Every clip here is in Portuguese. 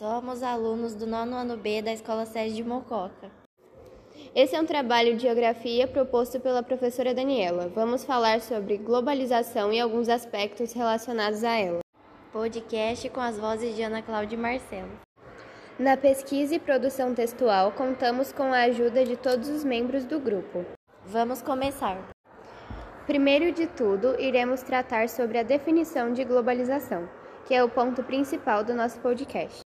Somos alunos do nono ano B da Escola Sede de Mococa. Esse é um trabalho de geografia proposto pela professora Daniela. Vamos falar sobre globalização e alguns aspectos relacionados a ela. Podcast com as vozes de Ana Cláudia e Marcelo. Na pesquisa e produção textual, contamos com a ajuda de todos os membros do grupo. Vamos começar. Primeiro de tudo, iremos tratar sobre a definição de globalização, que é o ponto principal do nosso podcast.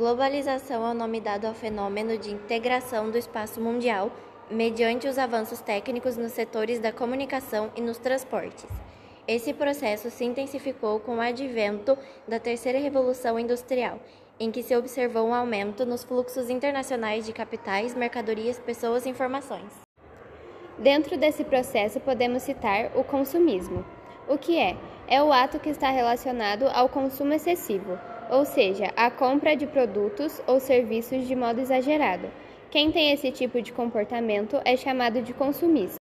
Globalização é o nome dado ao fenômeno de integração do espaço mundial mediante os avanços técnicos nos setores da comunicação e nos transportes. Esse processo se intensificou com o advento da terceira revolução industrial, em que se observou um aumento nos fluxos internacionais de capitais, mercadorias, pessoas e informações. Dentro desse processo, podemos citar o consumismo. O que é? É o ato que está relacionado ao consumo excessivo, ou seja, a compra de produtos ou serviços de modo exagerado. Quem tem esse tipo de comportamento é chamado de consumista.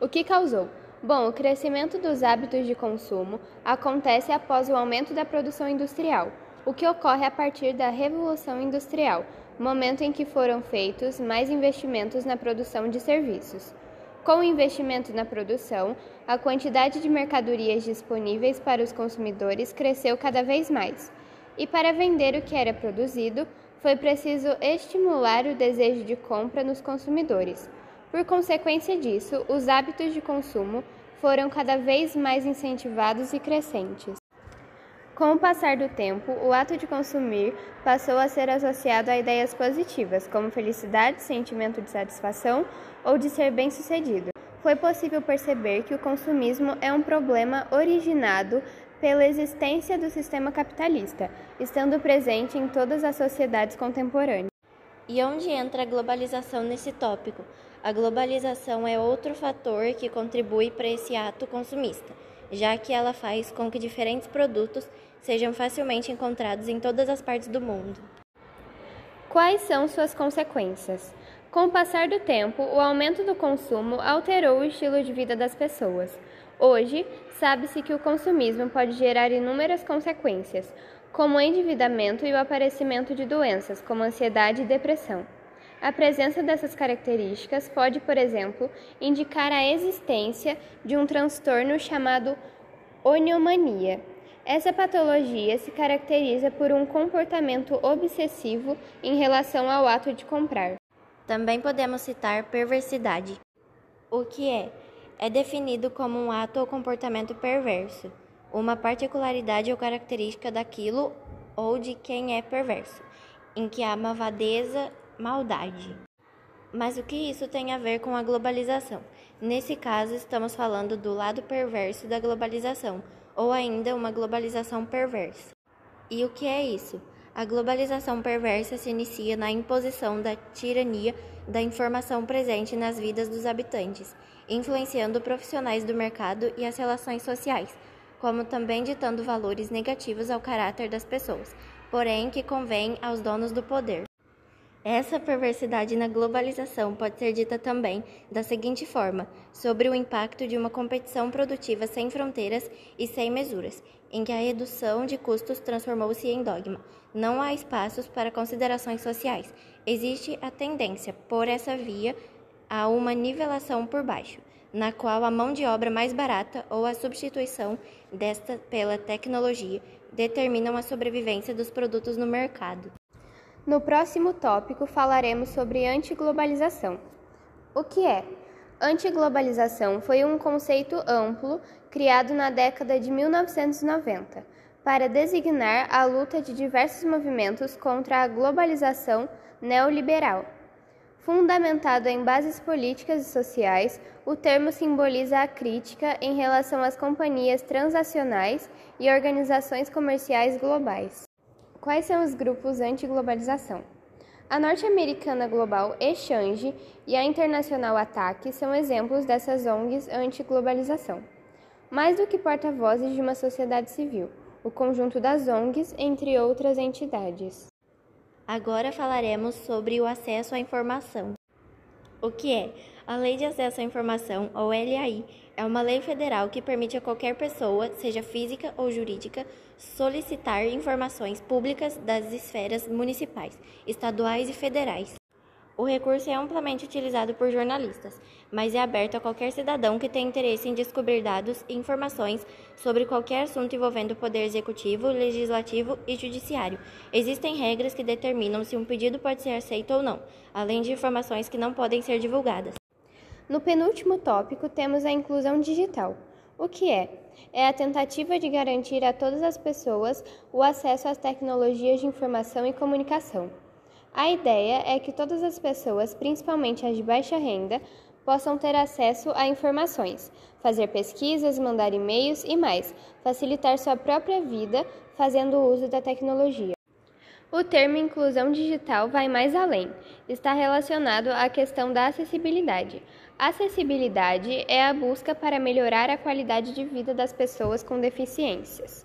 O que causou? Bom, o crescimento dos hábitos de consumo acontece após o aumento da produção industrial, o que ocorre a partir da Revolução Industrial, momento em que foram feitos mais investimentos na produção de serviços. Com o investimento na produção, a quantidade de mercadorias disponíveis para os consumidores cresceu cada vez mais e para vender o que era produzido, foi preciso estimular o desejo de compra nos consumidores. Por consequência disso, os hábitos de consumo foram cada vez mais incentivados e crescentes. Com o passar do tempo, o ato de consumir passou a ser associado a ideias positivas, como felicidade, sentimento de satisfação ou de ser bem-sucedido. Foi possível perceber que o consumismo é um problema originado pela existência do sistema capitalista, estando presente em todas as sociedades contemporâneas. E onde entra a globalização nesse tópico? A globalização é outro fator que contribui para esse ato consumista, já que ela faz com que diferentes produtos sejam facilmente encontrados em todas as partes do mundo. Quais são suas consequências? Com o passar do tempo, o aumento do consumo alterou o estilo de vida das pessoas. Hoje, sabe-se que o consumismo pode gerar inúmeras consequências, como o endividamento e o aparecimento de doenças, como ansiedade e depressão. A presença dessas características pode, por exemplo, indicar a existência de um transtorno chamado oniomania. Essa patologia se caracteriza por um comportamento obsessivo em relação ao ato de comprar. Também podemos citar perversidade. O que é? é definido como um ato ou comportamento perverso, uma particularidade ou característica daquilo ou de quem é perverso, em que há malvadeza, maldade. Mas o que isso tem a ver com a globalização? Nesse caso, estamos falando do lado perverso da globalização, ou ainda uma globalização perversa. E o que é isso? A globalização perversa se inicia na imposição da tirania da informação presente nas vidas dos habitantes influenciando profissionais do mercado e as relações sociais, como também ditando valores negativos ao caráter das pessoas, porém que convém aos donos do poder. Essa perversidade na globalização pode ser dita também da seguinte forma: sobre o impacto de uma competição produtiva sem fronteiras e sem mesuras, em que a redução de custos transformou-se em dogma. Não há espaços para considerações sociais. Existe a tendência, por essa via, a uma nivelação por baixo, na qual a mão de obra mais barata ou a substituição desta pela tecnologia determinam a sobrevivência dos produtos no mercado. No próximo tópico falaremos sobre antiglobalização. O que é? Antiglobalização foi um conceito amplo criado na década de 1990 para designar a luta de diversos movimentos contra a globalização neoliberal Fundamentado em bases políticas e sociais, o termo simboliza a crítica em relação às companhias transacionais e organizações comerciais globais. Quais são os grupos anti-globalização? A norte-americana global Exchange e a internacional ATAC são exemplos dessas ONGs anti-globalização. Mais do que porta-vozes de uma sociedade civil, o conjunto das ONGs, entre outras entidades. Agora falaremos sobre o acesso à informação. O que é? A Lei de Acesso à Informação, ou LAI, é uma lei federal que permite a qualquer pessoa, seja física ou jurídica, solicitar informações públicas das esferas municipais, estaduais e federais. O recurso é amplamente utilizado por jornalistas, mas é aberto a qualquer cidadão que tenha interesse em descobrir dados e informações sobre qualquer assunto envolvendo o Poder Executivo, Legislativo e Judiciário. Existem regras que determinam se um pedido pode ser aceito ou não, além de informações que não podem ser divulgadas. No penúltimo tópico, temos a inclusão digital. O que é? É a tentativa de garantir a todas as pessoas o acesso às tecnologias de informação e comunicação. A ideia é que todas as pessoas, principalmente as de baixa renda, possam ter acesso a informações, fazer pesquisas, mandar e-mails e mais, facilitar sua própria vida fazendo uso da tecnologia. O termo inclusão digital vai mais além. Está relacionado à questão da acessibilidade. Acessibilidade é a busca para melhorar a qualidade de vida das pessoas com deficiências,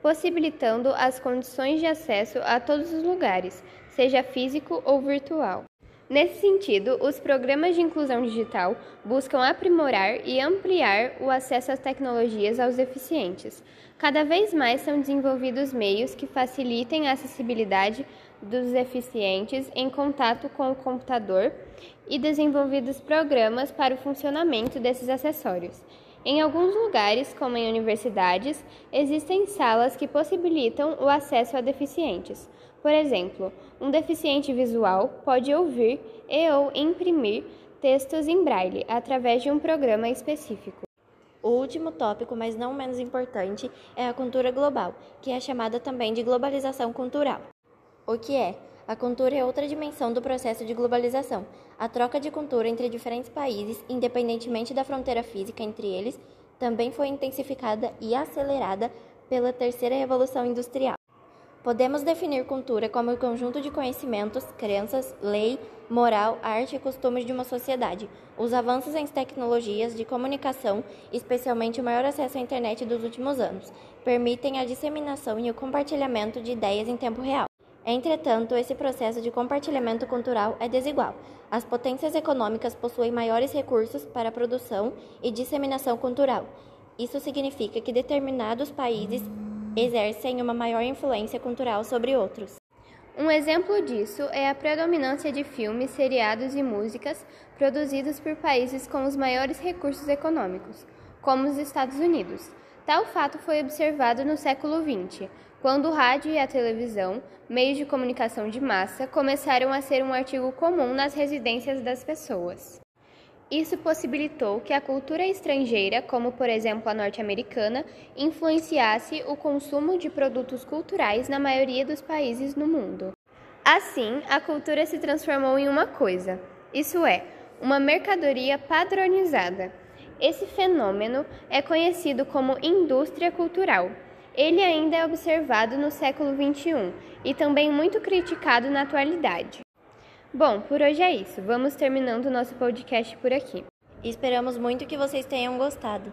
possibilitando as condições de acesso a todos os lugares, seja físico ou virtual. Nesse sentido, os programas de inclusão digital buscam aprimorar e ampliar o acesso às tecnologias aos deficientes. Cada vez mais são desenvolvidos meios que facilitem a acessibilidade dos deficientes em contato com o computador e desenvolvidos programas para o funcionamento desses acessórios. Em alguns lugares, como em universidades, existem salas que possibilitam o acesso a deficientes. Por exemplo, um deficiente visual pode ouvir e ou imprimir textos em braille através de um programa específico. O último tópico, mas não menos importante, é a cultura global, que é chamada também de globalização cultural. O que é? A cultura é outra dimensão do processo de globalização. A troca de cultura entre diferentes países, independentemente da fronteira física entre eles, também foi intensificada e acelerada pela terceira revolução industrial. Podemos definir cultura como o conjunto de conhecimentos, crenças, lei, moral, arte e costumes de uma sociedade. Os avanços em tecnologias de comunicação, especialmente o maior acesso à internet dos últimos anos, permitem a disseminação e o compartilhamento de ideias em tempo real. Entretanto, esse processo de compartilhamento cultural é desigual. As potências econômicas possuem maiores recursos para a produção e disseminação cultural. Isso significa que determinados países exercem uma maior influência cultural sobre outros. Um exemplo disso é a predominância de filmes, seriados e músicas produzidos por países com os maiores recursos econômicos, como os Estados Unidos. Tal fato foi observado no século XX, quando o rádio e a televisão, meios de comunicação de massa, começaram a ser um artigo comum nas residências das pessoas. Isso possibilitou que a cultura estrangeira, como por exemplo a norte-americana, influenciasse o consumo de produtos culturais na maioria dos países no mundo. Assim, a cultura se transformou em uma coisa, isso é, uma mercadoria padronizada. Esse fenômeno é conhecido como indústria cultural. Ele ainda é observado no século XXI e também muito criticado na atualidade. Bom, por hoje é isso. Vamos terminando o nosso podcast por aqui. Esperamos muito que vocês tenham gostado.